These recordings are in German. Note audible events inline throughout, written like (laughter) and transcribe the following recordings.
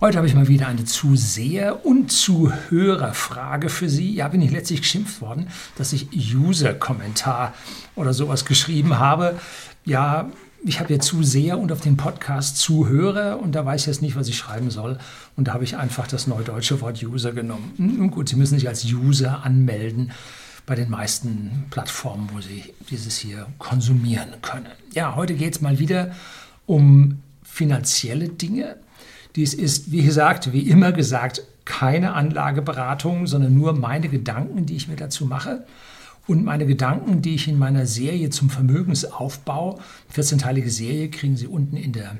Heute habe ich mal wieder eine Zuseher- und Zuhörerfrage für Sie. Ja, bin ich letztlich geschimpft worden, dass ich User-Kommentar oder sowas geschrieben habe. Ja, ich habe ja Zuseher und auf den Podcast Zuhörer und da weiß ich jetzt nicht, was ich schreiben soll. Und da habe ich einfach das neudeutsche Wort User genommen. Nun gut, Sie müssen sich als User anmelden bei den meisten Plattformen, wo Sie dieses hier konsumieren können. Ja, heute geht es mal wieder um finanzielle Dinge. Dies ist, wie gesagt, wie immer gesagt, keine Anlageberatung, sondern nur meine Gedanken, die ich mir dazu mache. Und meine Gedanken, die ich in meiner Serie zum Vermögensaufbau, 14-teilige Serie, kriegen Sie unten in der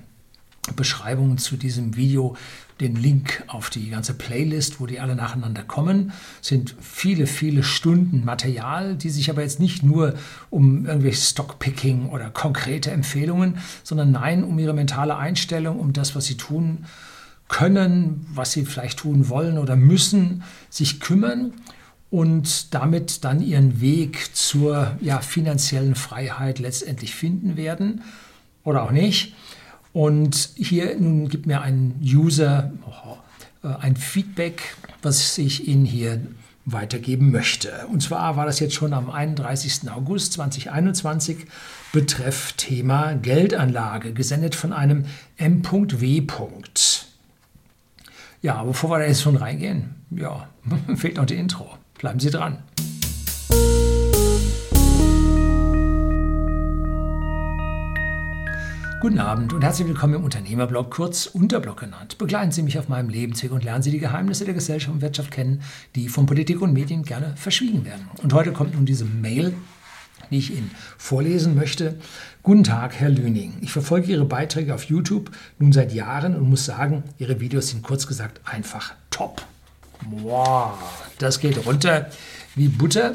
Beschreibung zu diesem Video den Link auf die ganze Playlist, wo die alle nacheinander kommen. Es sind viele, viele Stunden Material, die sich aber jetzt nicht nur um irgendwelches Stockpicking oder konkrete Empfehlungen, sondern nein, um ihre mentale Einstellung, um das, was sie tun können, was sie vielleicht tun wollen oder müssen, sich kümmern und damit dann ihren Weg zur ja, finanziellen Freiheit letztendlich finden werden oder auch nicht. Und hier nun gibt mir ein User oh, ein Feedback, was ich Ihnen hier weitergeben möchte. Und zwar war das jetzt schon am 31. August 2021 betreff Thema Geldanlage, gesendet von einem M.W. Ja, bevor wir da jetzt schon reingehen, ja, (laughs) fehlt noch die Intro. Bleiben Sie dran. Guten Abend und herzlich willkommen im Unternehmerblog, kurz Unterblog genannt. Begleiten Sie mich auf meinem Lebensweg und lernen Sie die Geheimnisse der Gesellschaft und Wirtschaft kennen, die von Politik und Medien gerne verschwiegen werden. Und heute kommt nun diese Mail, die ich Ihnen vorlesen möchte. Guten Tag, Herr Lüning. Ich verfolge Ihre Beiträge auf YouTube nun seit Jahren und muss sagen, Ihre Videos sind kurz gesagt einfach top. Wow, das geht runter wie Butter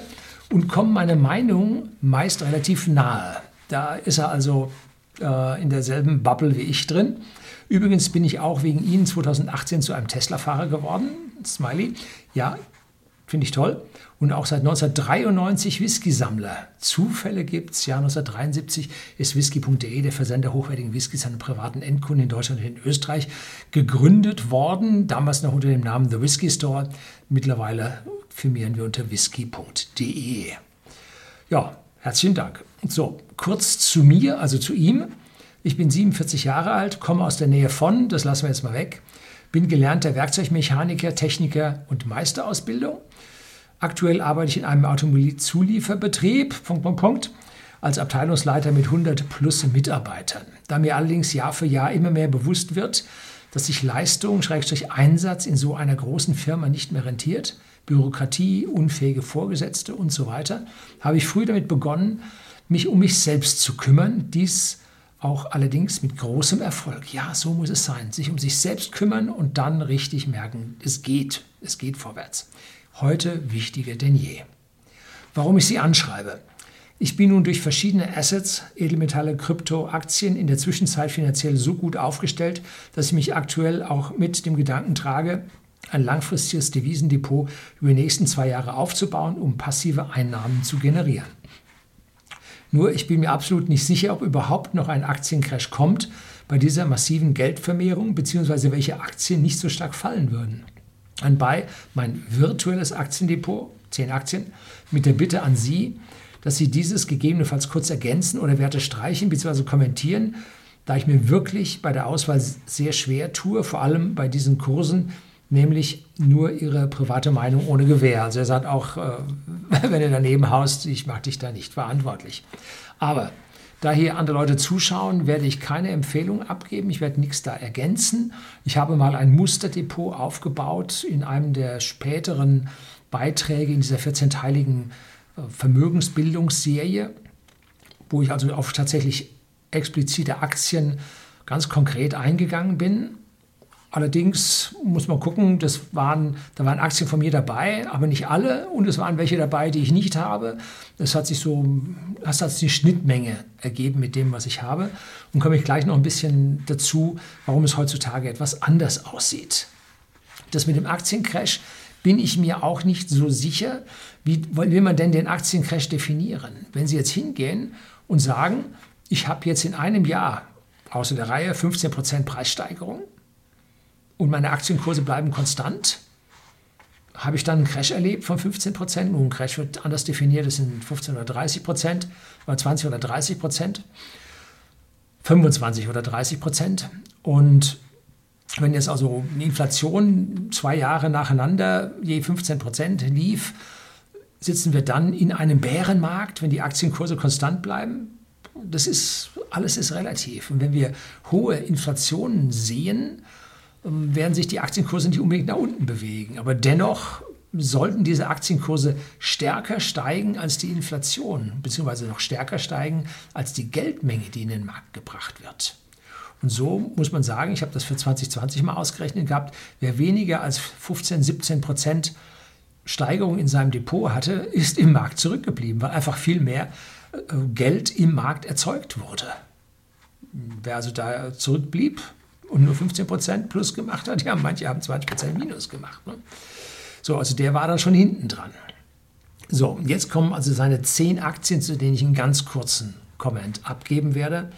und kommen meiner Meinung meist relativ nahe. Da ist er also äh, in derselben Bubble wie ich drin. Übrigens bin ich auch wegen Ihnen 2018 zu einem Tesla-Fahrer geworden. Smiley. Ja, finde ich toll. Und auch seit 1993 Whisky-Sammler. Zufälle gibt es. Ja, 1973 ist whisky.de, der Versender hochwertigen Whiskys an privaten Endkunden in Deutschland und in Österreich, gegründet worden. Damals noch unter dem Namen The Whisky Store. Mittlerweile firmieren wir unter whisky.de. Ja, herzlichen Dank. So, kurz zu mir, also zu ihm. Ich bin 47 Jahre alt, komme aus der Nähe von, das lassen wir jetzt mal weg, bin gelernter Werkzeugmechaniker, Techniker und Meisterausbildung. Aktuell arbeite ich in einem Automobilzulieferbetrieb, Punkt, Punkt, Punkt, als Abteilungsleiter mit 100 plus Mitarbeitern. Da mir allerdings Jahr für Jahr immer mehr bewusst wird, dass sich Leistung, Schrägstrich Einsatz in so einer großen Firma nicht mehr rentiert, Bürokratie, unfähige Vorgesetzte und so weiter, habe ich früh damit begonnen, mich um mich selbst zu kümmern. Dies auch allerdings mit großem Erfolg. Ja, so muss es sein. Sich um sich selbst kümmern und dann richtig merken, es geht, es geht vorwärts. Heute wichtiger denn je. Warum ich Sie anschreibe? Ich bin nun durch verschiedene Assets, Edelmetalle, Krypto, Aktien in der Zwischenzeit finanziell so gut aufgestellt, dass ich mich aktuell auch mit dem Gedanken trage, ein langfristiges Devisendepot über die nächsten zwei Jahre aufzubauen, um passive Einnahmen zu generieren. Nur ich bin mir absolut nicht sicher, ob überhaupt noch ein Aktiencrash kommt bei dieser massiven Geldvermehrung, beziehungsweise welche Aktien nicht so stark fallen würden. Anbei mein virtuelles Aktiendepot, 10 Aktien, mit der Bitte an Sie, dass Sie dieses gegebenenfalls kurz ergänzen oder Werte streichen bzw. kommentieren, da ich mir wirklich bei der Auswahl sehr schwer tue, vor allem bei diesen Kursen, nämlich nur ihre private Meinung ohne Gewähr. Also er sagt auch, äh, (laughs) wenn er daneben haust, ich mache dich da nicht verantwortlich. Aber da hier andere Leute zuschauen, werde ich keine Empfehlung abgeben. Ich werde nichts da ergänzen. Ich habe mal ein Musterdepot aufgebaut in einem der späteren Beiträge in dieser 14-teiligen äh, Vermögensbildungsserie, wo ich also auf tatsächlich explizite Aktien ganz konkret eingegangen bin. Allerdings muss man gucken, das waren, da waren Aktien von mir dabei, aber nicht alle. Und es waren welche dabei, die ich nicht habe. Das hat sich so, das hat sich eine Schnittmenge ergeben mit dem, was ich habe. Und komme ich gleich noch ein bisschen dazu, warum es heutzutage etwas anders aussieht. Das mit dem Aktiencrash bin ich mir auch nicht so sicher. Wie will man denn den Aktiencrash definieren? Wenn Sie jetzt hingehen und sagen, ich habe jetzt in einem Jahr außer der Reihe 15% Preissteigerung, und meine Aktienkurse bleiben konstant, habe ich dann einen Crash erlebt von 15 Prozent. Nun, ein Crash wird anders definiert, das sind 15 oder 30 Prozent, oder 20 oder 30 Prozent, 25 oder 30 Prozent. Und wenn jetzt also eine Inflation zwei Jahre nacheinander je 15 Prozent lief, sitzen wir dann in einem Bärenmarkt, wenn die Aktienkurse konstant bleiben? Das ist, alles ist relativ. Und wenn wir hohe Inflationen sehen, werden sich die Aktienkurse nicht unbedingt nach unten bewegen. Aber dennoch sollten diese Aktienkurse stärker steigen als die Inflation, beziehungsweise noch stärker steigen als die Geldmenge, die in den Markt gebracht wird. Und so muss man sagen, ich habe das für 2020 mal ausgerechnet gehabt, wer weniger als 15, 17 Prozent Steigerung in seinem Depot hatte, ist im Markt zurückgeblieben, weil einfach viel mehr äh, Geld im Markt erzeugt wurde. Wer also da zurückblieb, und nur 15 Prozent plus gemacht hat. Ja, manche haben 20 Prozent minus gemacht. Ne? So, also der war dann schon hinten dran. So, jetzt kommen also seine zehn Aktien, zu denen ich einen ganz kurzen Comment abgeben werde.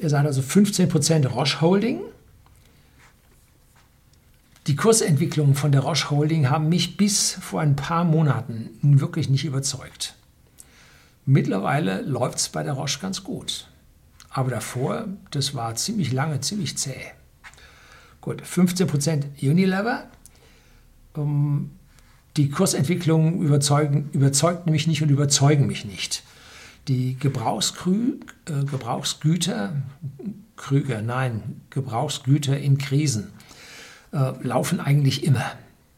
Er sagt also 15 Prozent Roche Holding. Die Kursentwicklungen von der Roche Holding haben mich bis vor ein paar Monaten wirklich nicht überzeugt. Mittlerweile läuft es bei der Roche ganz gut. Aber davor, das war ziemlich lange, ziemlich zäh. Gut, 15% Unilever. Um, die Kursentwicklung überzeugen, überzeugt mich nicht und überzeugen mich nicht. Die Gebrauchsgrü, äh, Gebrauchsgüter, Krüger, nein, Gebrauchsgüter in Krisen äh, laufen eigentlich immer.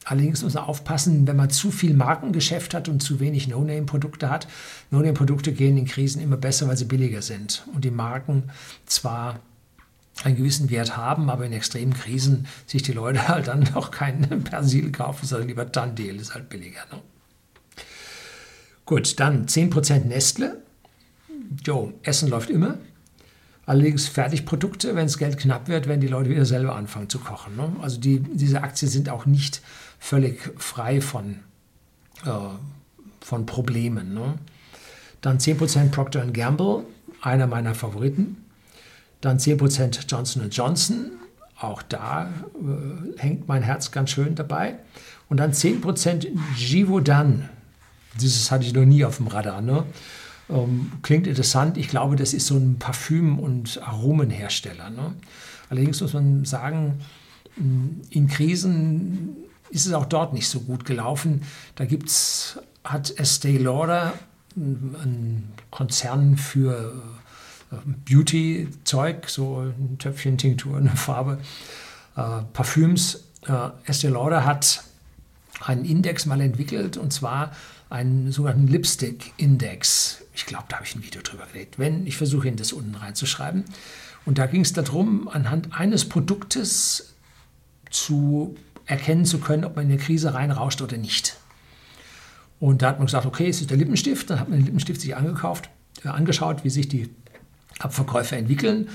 Allerdings muss man aufpassen, wenn man zu viel Markengeschäft hat und zu wenig No-Name-Produkte hat. No-Name-Produkte gehen in Krisen immer besser, weil sie billiger sind. Und die Marken zwar einen gewissen Wert haben, aber in extremen Krisen sich die Leute (laughs) halt dann noch keinen Persil kaufen, sondern lieber Tandel, ist halt billiger. Ne? Gut, dann 10% Nestle. Jo, Essen läuft immer. Allerdings Fertigprodukte, wenn das Geld knapp wird, werden die Leute wieder selber anfangen zu kochen. Ne? Also die, diese Aktien sind auch nicht völlig frei von, äh, von Problemen. Ne? Dann 10% Procter Gamble, einer meiner Favoriten. Dann 10% Johnson Johnson, auch da äh, hängt mein Herz ganz schön dabei. Und dann 10% Givaudan. Dieses hatte ich noch nie auf dem Radar. Ne? Ähm, klingt interessant. Ich glaube, das ist so ein Parfüm- und Aromenhersteller. Ne? Allerdings muss man sagen, in Krisen ist es auch dort nicht so gut gelaufen. Da gibt's, hat Estee Lauder, ein Konzern für äh, Beauty-Zeug, so ein Töpfchen, Tinktur, eine Farbe, äh, Parfüms. Äh, Estee Lauder hat einen Index mal entwickelt und zwar einen sogenannten Lipstick-Index. Ich glaube, da habe ich ein Video drüber gelegt. Wenn, ich versuche Ihnen das unten reinzuschreiben. Und da ging es darum, anhand eines Produktes zu erkennen zu können, ob man in eine Krise reinrauscht oder nicht. Und da hat man gesagt, okay, es ist der Lippenstift. Dann hat man den Lippenstift sich angekauft, äh, angeschaut, wie sich die Abverkäufe entwickeln.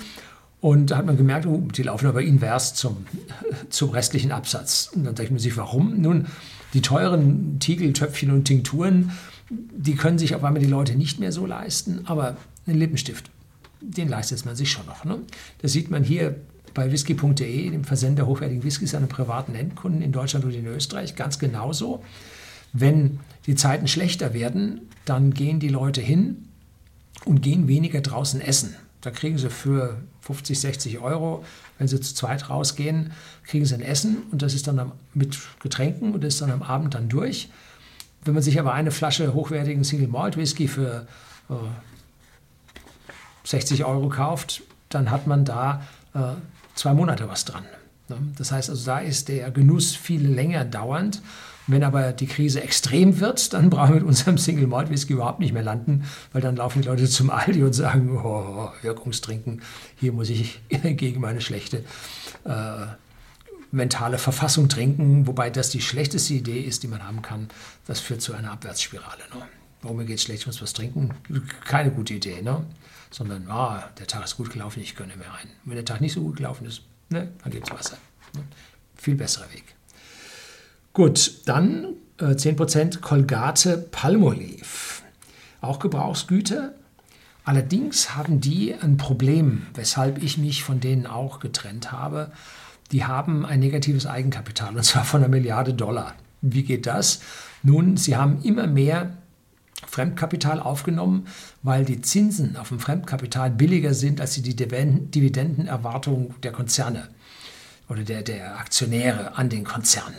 Und da hat man gemerkt, oh, die laufen aber invers zum, (laughs) zum restlichen Absatz. Und dann denkt man sich, warum? Nun, die teuren Tiegel, Töpfchen und Tinkturen, die können sich auf einmal die Leute nicht mehr so leisten, aber ein Lippenstift, den leistet man sich schon noch. Ne? Das sieht man hier bei whisky.de, dem Versender hochwertigen Whiskys an privaten Endkunden in Deutschland und in Österreich, ganz genauso. Wenn die Zeiten schlechter werden, dann gehen die Leute hin und gehen weniger draußen essen. Da kriegen sie für 50, 60 Euro, wenn sie zu zweit rausgehen, kriegen sie ein Essen und das ist dann mit Getränken und das ist dann am Abend dann durch. Wenn man sich aber eine Flasche hochwertigen Single Malt Whisky für äh, 60 Euro kauft, dann hat man da äh, zwei Monate was dran. Ne? Das heißt also, da ist der Genuss viel länger dauernd wenn aber die Krise extrem wird, dann (laughs) brauchen wir mit unserem Single Malt Whisky überhaupt nicht mehr landen, weil dann laufen die Leute zum Aldi und sagen, oh, Wirkungstrinken, hier muss ich (laughs) gegen meine schlechte äh, mentale Verfassung trinken, wobei das die schlechteste Idee ist, die man haben kann. Das führt zu einer Abwärtsspirale. Ne? Warum mir geht es schlecht, ich muss was trinken? Keine gute Idee, ne? sondern oh, der Tag ist gut gelaufen, ich gönne mir ein. Wenn der Tag nicht so gut gelaufen ist, ne, dann es Wasser. Ne? Viel besserer Weg. Gut, dann äh, 10% Colgate Palmolive. Auch Gebrauchsgüter. Allerdings haben die ein Problem, weshalb ich mich von denen auch getrennt habe. die haben ein negatives Eigenkapital und zwar von einer Milliarde Dollar. Wie geht das? Nun, sie haben immer mehr Fremdkapital aufgenommen, weil die Zinsen auf dem Fremdkapital billiger sind als die Dividendenerwartungen der Konzerne oder der, der Aktionäre an den Konzernen.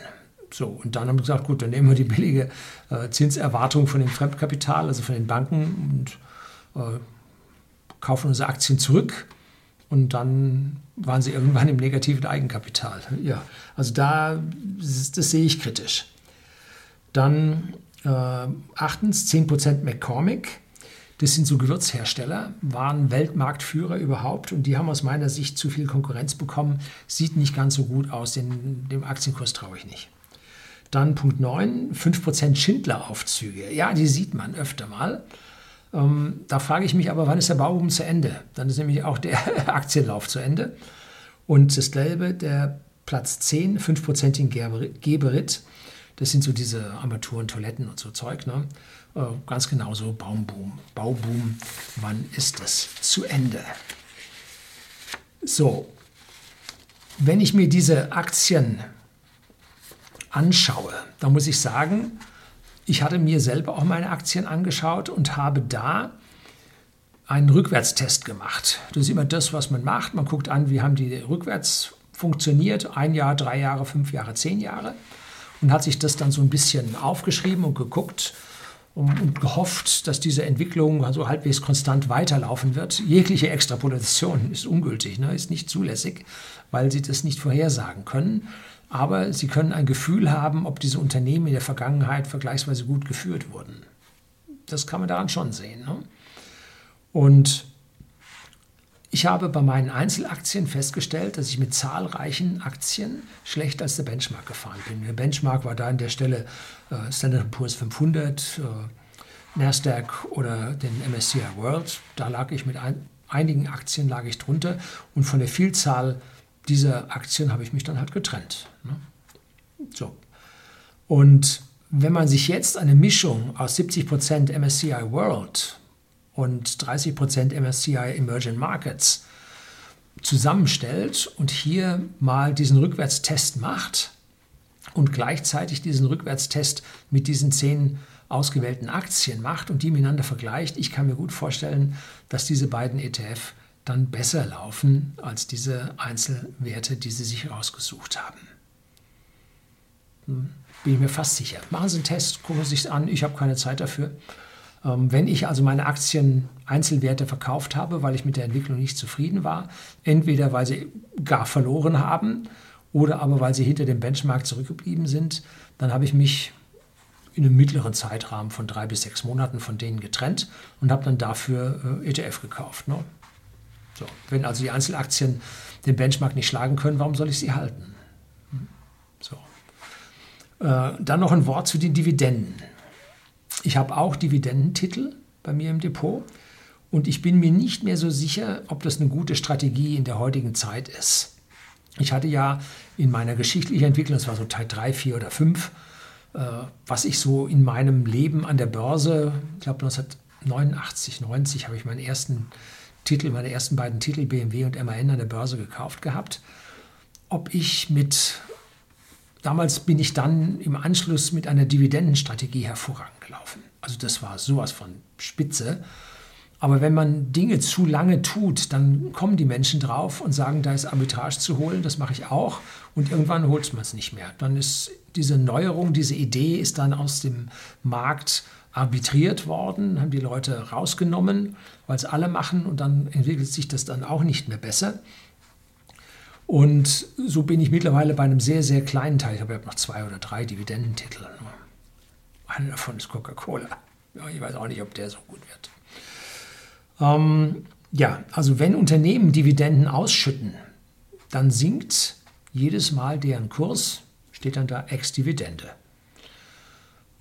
So, und dann haben wir gesagt, gut, dann nehmen wir die billige äh, Zinserwartung von dem Fremdkapital, also von den Banken und äh, kaufen unsere Aktien zurück und dann waren sie irgendwann im negativen Eigenkapital. Ja, also da, das, sehe ich kritisch. Dann achtens 10% McCormick. Das sind so Gewürzhersteller, waren Weltmarktführer überhaupt und die haben aus meiner Sicht zu viel Konkurrenz bekommen. Sieht nicht ganz so gut aus, den, dem Aktienkurs traue ich nicht. Dann Punkt 9, 5% Schindler-Aufzüge. Ja, die sieht man öfter mal. Ähm, da frage ich mich aber, wann ist der Bauboom zu Ende? Dann ist nämlich auch der (laughs) Aktienlauf zu Ende. Und das Gelbe, der Platz 10, 5% in Geberit. Das sind so diese Armaturen, Toiletten und so Zeug. Ne? Äh, ganz genauso Baumboom, Bauboom. Wann ist das zu Ende? So, wenn ich mir diese Aktien anschaue, dann muss ich sagen, ich hatte mir selber auch meine Aktien angeschaut und habe da einen Rückwärtstest gemacht. Das ist immer das, was man macht. Man guckt an, wie haben die rückwärts funktioniert. Ein Jahr, drei Jahre, fünf Jahre, zehn Jahre. Und hat sich das dann so ein bisschen aufgeschrieben und geguckt und gehofft, dass diese Entwicklung also halbwegs konstant weiterlaufen wird. Jegliche Extrapolation ist ungültig, ne, ist nicht zulässig, weil sie das nicht vorhersagen können aber sie können ein Gefühl haben, ob diese Unternehmen in der Vergangenheit vergleichsweise gut geführt wurden. Das kann man daran schon sehen. Ne? Und ich habe bei meinen Einzelaktien festgestellt, dass ich mit zahlreichen Aktien schlechter als der Benchmark gefahren bin. Der Benchmark war da an der Stelle äh, Standard Poor's 500, äh, Nasdaq oder den MSCI World. Da lag ich mit ein, einigen Aktien lag ich drunter und von der Vielzahl dieser Aktien habe ich mich dann halt getrennt. Ne? So. Und wenn man sich jetzt eine Mischung aus 70% MSCI World und 30% MSCI Emerging Markets zusammenstellt und hier mal diesen Rückwärtstest macht und gleichzeitig diesen Rückwärtstest mit diesen zehn ausgewählten Aktien macht und die miteinander vergleicht, ich kann mir gut vorstellen, dass diese beiden ETF dann besser laufen als diese Einzelwerte, die Sie sich rausgesucht haben. Hm, bin ich mir fast sicher. Machen Sie einen Test, gucken Sie sich an. Ich habe keine Zeit dafür. Ähm, wenn ich also meine Aktien Einzelwerte verkauft habe, weil ich mit der Entwicklung nicht zufrieden war, entweder weil sie gar verloren haben oder aber weil sie hinter dem Benchmark zurückgeblieben sind, dann habe ich mich in einem mittleren Zeitrahmen von drei bis sechs Monaten von denen getrennt und habe dann dafür äh, ETF gekauft. Ne? So, wenn also die Einzelaktien den Benchmark nicht schlagen können, warum soll ich sie halten? Hm, so. Äh, dann noch ein Wort zu den Dividenden. Ich habe auch Dividendentitel bei mir im Depot und ich bin mir nicht mehr so sicher, ob das eine gute Strategie in der heutigen Zeit ist. Ich hatte ja in meiner geschichtlichen Entwicklung, das war so Teil 3, 4 oder 5, äh, was ich so in meinem Leben an der Börse, ich glaube 1989, 90 habe ich meinen ersten Titel, meine ersten beiden Titel BMW und MAN an der Börse gekauft gehabt. Ob ich mit, damals bin ich dann im Anschluss mit einer Dividendenstrategie hervorragend gelaufen. Also das war sowas von spitze. Aber wenn man Dinge zu lange tut, dann kommen die Menschen drauf und sagen, da ist Arbitrage zu holen, das mache ich auch. Und irgendwann holt man es nicht mehr. Dann ist diese Neuerung, diese Idee ist dann aus dem Markt arbitriert worden, haben die Leute rausgenommen, weil es alle machen und dann entwickelt sich das dann auch nicht mehr besser. Und so bin ich mittlerweile bei einem sehr, sehr kleinen Teil. Ich habe noch zwei oder drei Dividendentitel. Einer davon ist Coca-Cola. Ich weiß auch nicht, ob der so gut wird. Ähm, ja, also wenn Unternehmen Dividenden ausschütten, dann sinkt jedes Mal deren Kurs, steht dann da Ex-Dividende.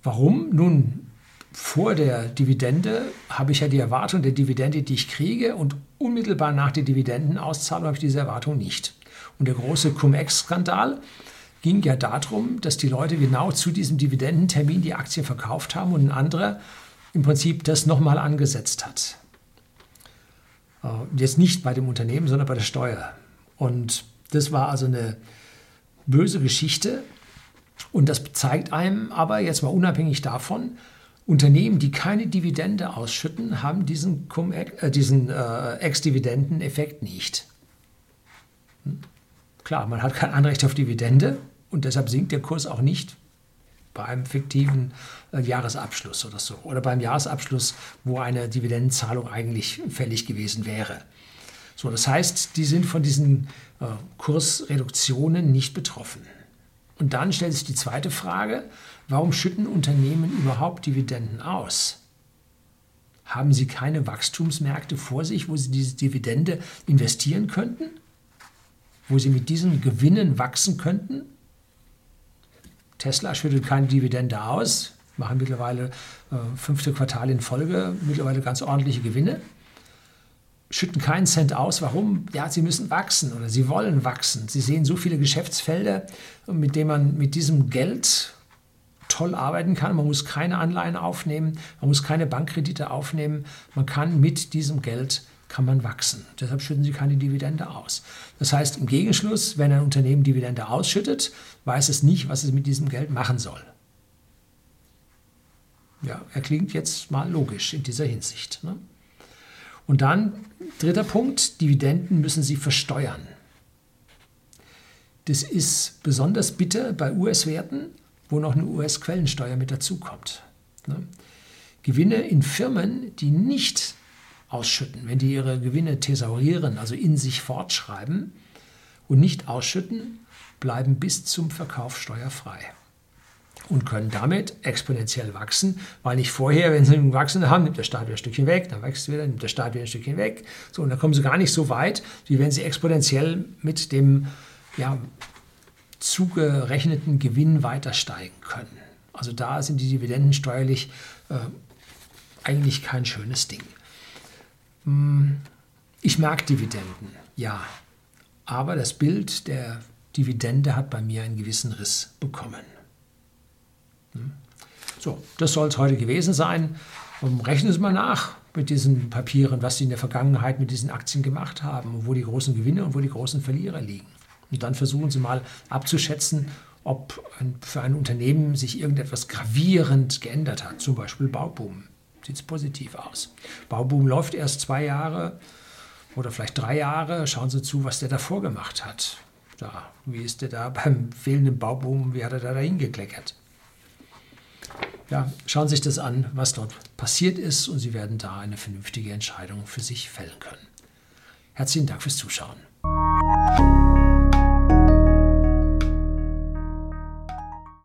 Warum? Nun, vor der Dividende habe ich ja die Erwartung der Dividende, die ich kriege, und unmittelbar nach der Dividendenauszahlung habe ich diese Erwartung nicht. Und der große Cum-Ex-Skandal ging ja darum, dass die Leute genau zu diesem Dividendentermin die Aktien verkauft haben und ein anderer im Prinzip das nochmal angesetzt hat. Äh, jetzt nicht bei dem Unternehmen, sondern bei der Steuer. Und das war also eine böse Geschichte. Und das zeigt einem aber jetzt mal unabhängig davon, Unternehmen, die keine Dividende ausschütten, haben diesen, äh, diesen äh, Ex-Dividenden-Effekt nicht. Klar, man hat kein Anrecht auf Dividende und deshalb sinkt der Kurs auch nicht bei einem fiktiven äh, Jahresabschluss oder so. Oder beim Jahresabschluss, wo eine Dividendenzahlung eigentlich fällig gewesen wäre. So, das heißt, die sind von diesen äh, Kursreduktionen nicht betroffen. Und dann stellt sich die zweite Frage, warum schütten Unternehmen überhaupt Dividenden aus? Haben sie keine Wachstumsmärkte vor sich, wo sie diese Dividende investieren könnten? Wo sie mit diesen Gewinnen wachsen könnten? Tesla schüttet keine Dividende aus, machen mittlerweile äh, fünfte Quartal in Folge mittlerweile ganz ordentliche Gewinne schütten keinen Cent aus. Warum? Ja, sie müssen wachsen oder sie wollen wachsen. Sie sehen so viele Geschäftsfelder, mit denen man mit diesem Geld toll arbeiten kann. Man muss keine Anleihen aufnehmen, man muss keine Bankkredite aufnehmen. Man kann mit diesem Geld kann man wachsen. Deshalb schütten sie keine Dividende aus. Das heißt, im Gegenschluss, wenn ein Unternehmen Dividende ausschüttet, weiß es nicht, was es mit diesem Geld machen soll. Ja, er klingt jetzt mal logisch in dieser Hinsicht. Ne? Und dann, dritter Punkt, Dividenden müssen Sie versteuern. Das ist besonders bitter bei US-Werten, wo noch eine US-Quellensteuer mit dazukommt. Ne? Gewinne in Firmen, die nicht ausschütten, wenn die ihre Gewinne thesaurieren, also in sich fortschreiben und nicht ausschütten, bleiben bis zum Verkauf steuerfrei und können damit exponentiell wachsen, weil nicht vorher, wenn sie gewachsen haben, nimmt der Staat wieder ein Stückchen weg, dann wächst wieder, nimmt der Staat wieder ein Stückchen weg. So, und dann kommen sie gar nicht so weit, wie wenn sie exponentiell mit dem ja, zugerechneten Gewinn weiter steigen können. Also da sind die Dividenden steuerlich äh, eigentlich kein schönes Ding. Hm, ich mag Dividenden, ja, aber das Bild der Dividende hat bei mir einen gewissen Riss bekommen. So, das soll es heute gewesen sein. Und rechnen Sie mal nach mit diesen Papieren, was Sie in der Vergangenheit mit diesen Aktien gemacht haben, wo die großen Gewinne und wo die großen Verlierer liegen. Und dann versuchen Sie mal abzuschätzen, ob für ein Unternehmen sich irgendetwas gravierend geändert hat, zum Beispiel Bauboom. Sieht es positiv aus. Bauboom läuft erst zwei Jahre oder vielleicht drei Jahre. Schauen Sie zu, was der davor gemacht hat. Da, wie ist der da (laughs) beim fehlenden Bauboom, wie hat er da dahin gekleckert? ja, schauen Sie sich das an, was dort passiert ist und Sie werden da eine vernünftige Entscheidung für sich fällen können. Herzlichen Dank fürs Zuschauen.